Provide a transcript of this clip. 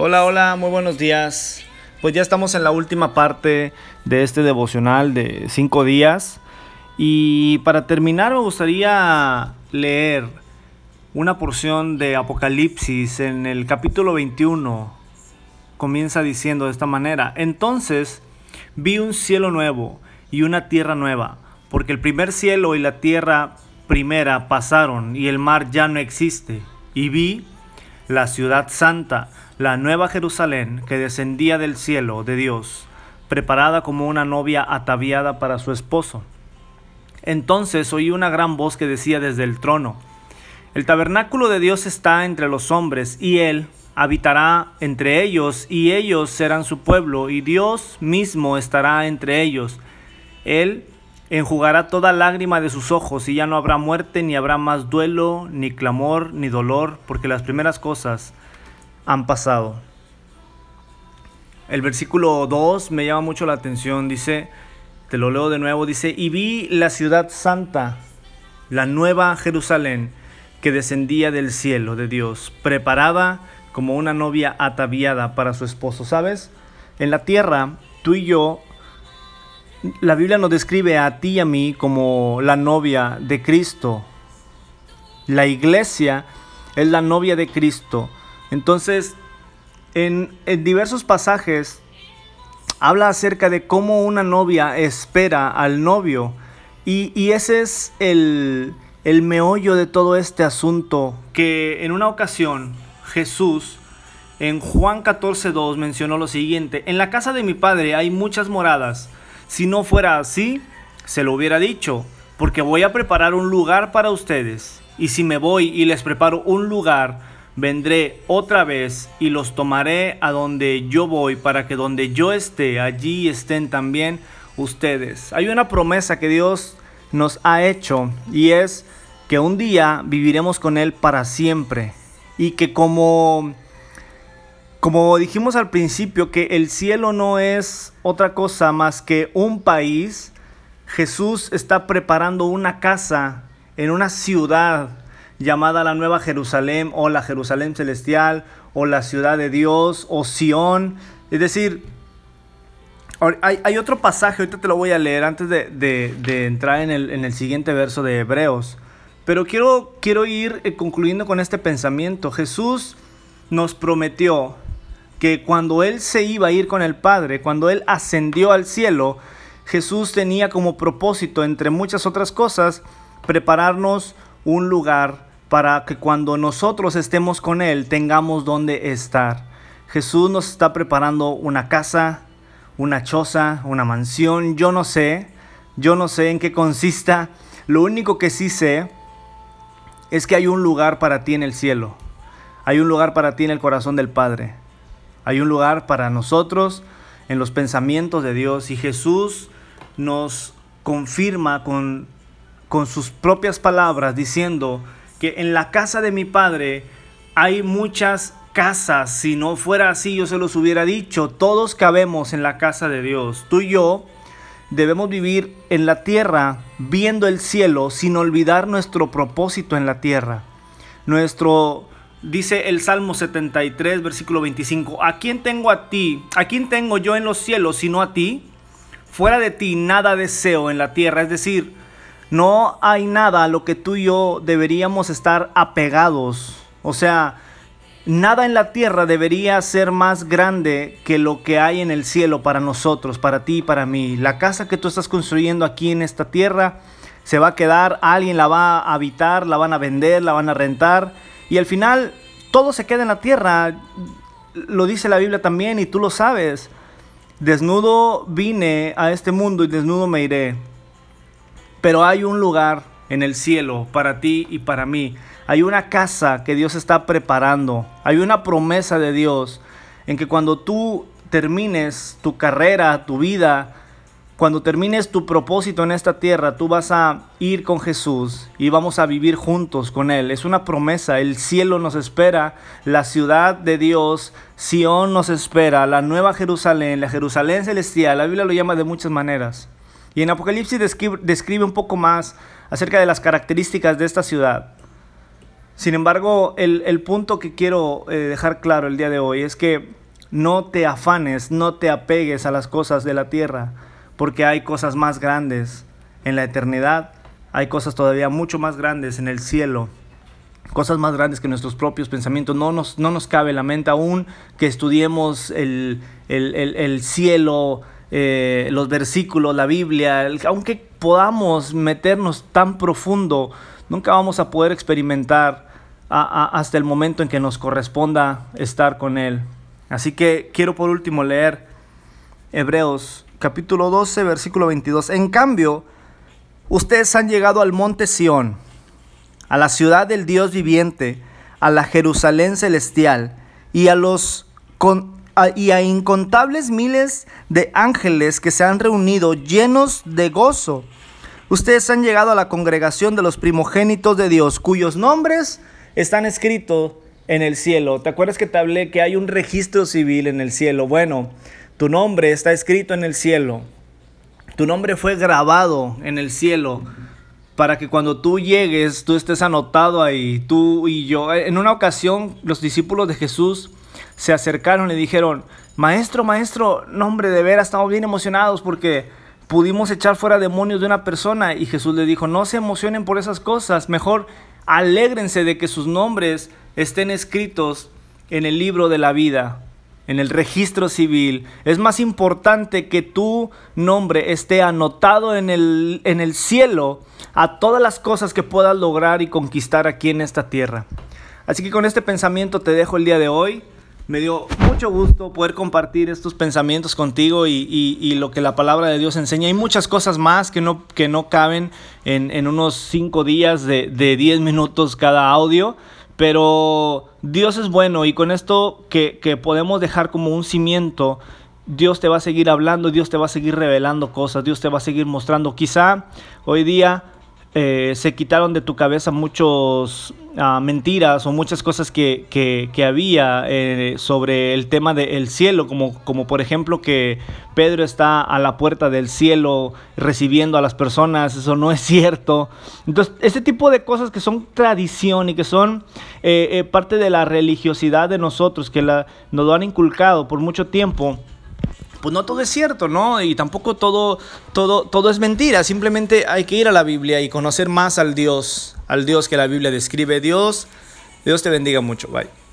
Hola, hola, muy buenos días. Pues ya estamos en la última parte de este devocional de cinco días. Y para terminar me gustaría leer una porción de Apocalipsis en el capítulo 21. Comienza diciendo de esta manera, entonces vi un cielo nuevo y una tierra nueva, porque el primer cielo y la tierra primera pasaron y el mar ya no existe. Y vi la ciudad santa la nueva Jerusalén que descendía del cielo de Dios, preparada como una novia ataviada para su esposo. Entonces oí una gran voz que decía desde el trono, El tabernáculo de Dios está entre los hombres, y Él habitará entre ellos, y ellos serán su pueblo, y Dios mismo estará entre ellos. Él enjugará toda lágrima de sus ojos, y ya no habrá muerte, ni habrá más duelo, ni clamor, ni dolor, porque las primeras cosas han pasado. El versículo 2 me llama mucho la atención, dice, te lo leo de nuevo, dice, y vi la ciudad santa, la nueva Jerusalén, que descendía del cielo de Dios, preparada como una novia ataviada para su esposo. ¿Sabes? En la tierra, tú y yo, la Biblia nos describe a ti y a mí como la novia de Cristo. La iglesia es la novia de Cristo. Entonces, en, diversos pasajes habla acerca de cómo una novia espera al novio. Y, ese es el, el meollo de todo este asunto, que en una ocasión Jesús en Juan 14.2 mencionó lo siguiente, en la casa de mi padre hay muchas moradas, si no fuera así, se lo hubiera dicho, porque voy a preparar un lugar para ustedes, y si me voy y les preparo un lugar, vendré otra vez y los tomaré a donde yo voy para que donde yo esté, allí estén también ustedes. Hay una promesa que Dios nos ha hecho y es que un día viviremos con Él para siempre y que como, como dijimos al principio, que el cielo no es otra cosa más que un país, Jesús está preparando una casa en una ciudad llamada la Nueva Jerusalén o la Jerusalén Celestial o la Ciudad de Dios o Sión. Es decir, hay, otro pasaje, ahorita te lo voy a leer antes de, entrar en el, siguiente verso de Hebreos. Pero quiero, quiero ir eh, concluyendo con este pensamiento. Jesús nos prometió que cuando Él se iba a ir con el Padre, cuando Él ascendió al cielo, Jesús tenía como propósito, entre muchas otras cosas, prepararnos un lugar para que cuando nosotros estemos con Él tengamos donde estar. Jesús nos está preparando una casa, una choza, una mansión, yo no sé, yo no sé en qué consista. Lo único que sí sé es que hay un lugar para ti en el cielo. Hay un lugar para ti en el corazón del Padre. Hay un lugar para nosotros en los pensamientos de Dios y Jesús nos confirma con, con sus propias palabras diciendo, que en la casa de mi padre hay muchas casas. Si no fuera así, yo se los hubiera dicho. Todos cabemos en la casa de Dios. Tú y yo debemos vivir en la tierra viendo el cielo sin olvidar nuestro propósito en la tierra. Nuestro, dice el Salmo 73, versículo 25, ¿a quién tengo a ti? ¿A quién tengo yo en los cielos sino a ti? Fuera de ti nada deseo en la tierra. Es decir, no hay nada a lo que tú y yo deberíamos estar apegados. O sea, nada en la tierra debería ser más grande que lo que hay en el cielo para nosotros, para ti y para mí. La casa que tú estás construyendo aquí en esta tierra se va a quedar, alguien la va a habitar, la van a vender, la van a rentar y al final todo se queda en la tierra. Lo dice la Biblia también y tú lo sabes. Desnudo vine a este mundo y desnudo me iré. Pero hay un lugar en el cielo para ti y para mí. Hay una casa que Dios está preparando. Hay una promesa de Dios en que cuando tú termines tu carrera, tu vida, cuando termines tu propósito en esta tierra, tú vas a ir con Jesús y vamos a vivir juntos con Él. Es una promesa, el cielo nos espera, la ciudad de Dios, Sión nos espera, la nueva Jerusalén, la Jerusalén celestial, la Biblia lo llama de muchas maneras. Y en Apocalipsis describe, un poco más acerca de las características de esta ciudad. Sin embargo, el, punto que quiero eh, dejar claro el día de hoy es que no te afanes, no te apegues a las cosas de la tierra, porque hay cosas más grandes en la eternidad, hay cosas todavía mucho más grandes en el cielo, cosas más grandes que nuestros propios pensamientos. No nos, no nos cabe la mente aún que estudiemos el, cielo, eh, los versículos, la Biblia, aunque podamos meternos tan profundo, nunca vamos a poder experimentar hasta el momento en que nos corresponda estar con Él. Así que quiero por último leer Hebreos capítulo 12, versículo 22. En cambio, ustedes han llegado al monte Sión, a la ciudad del Dios viviente, a la Jerusalén celestial y a los y a incontables miles de ángeles que se han reunido llenos de gozo. Ustedes han llegado a la congregación de los primogénitos de Dios, cuyos nombres están escritos en el cielo. ¿Te acuerdas que te hablé que hay un registro civil en el cielo? Bueno, tu nombre está escrito en el cielo. Tu nombre fue grabado en el cielo para que cuando tú llegues, tú estés anotado ahí, tú y yo. En una ocasión, los discípulos de Jesús se acercaron y le dijeron, maestro, maestro, nombre de veras, estamos bien emocionados porque pudimos echar fuera demonios de una persona. Y Jesús le dijo, no se emocionen por esas cosas, mejor Alégrense de que sus nombres estén escritos en el libro de la vida, en el registro civil. Es más importante que tu nombre esté anotado en el, en el cielo a todas las cosas que puedas lograr y conquistar aquí en esta tierra. Así que con este pensamiento te dejo el día de hoy. Me dio mucho gusto poder compartir estos pensamientos contigo y, lo que la palabra de Dios enseña. Hay muchas cosas más que no, que no caben en, unos cinco días de, de diez minutos cada audio. Pero Dios es bueno y con esto que, que podemos dejar como un cimiento, Dios te va a seguir hablando, Dios te va a seguir revelando cosas, Dios te va a seguir mostrando. Quizá hoy día eh, se quitaron de tu cabeza muchas ah, mentiras o muchas cosas que, que, había eh, sobre el tema del cielo, como, como por ejemplo que Pedro está a la puerta del cielo recibiendo a las personas, eso no es cierto. Entonces, ese tipo de cosas que son tradición y que son eh, parte de la religiosidad de nosotros, que la, nos lo han inculcado por mucho tiempo pues no todo es cierto, ¿no? Y tampoco todo, todo, todo es mentira. Simplemente hay que ir a la Biblia y conocer más al Dios, al Dios que la Biblia describe. Dios, Dios te bendiga mucho. Bye.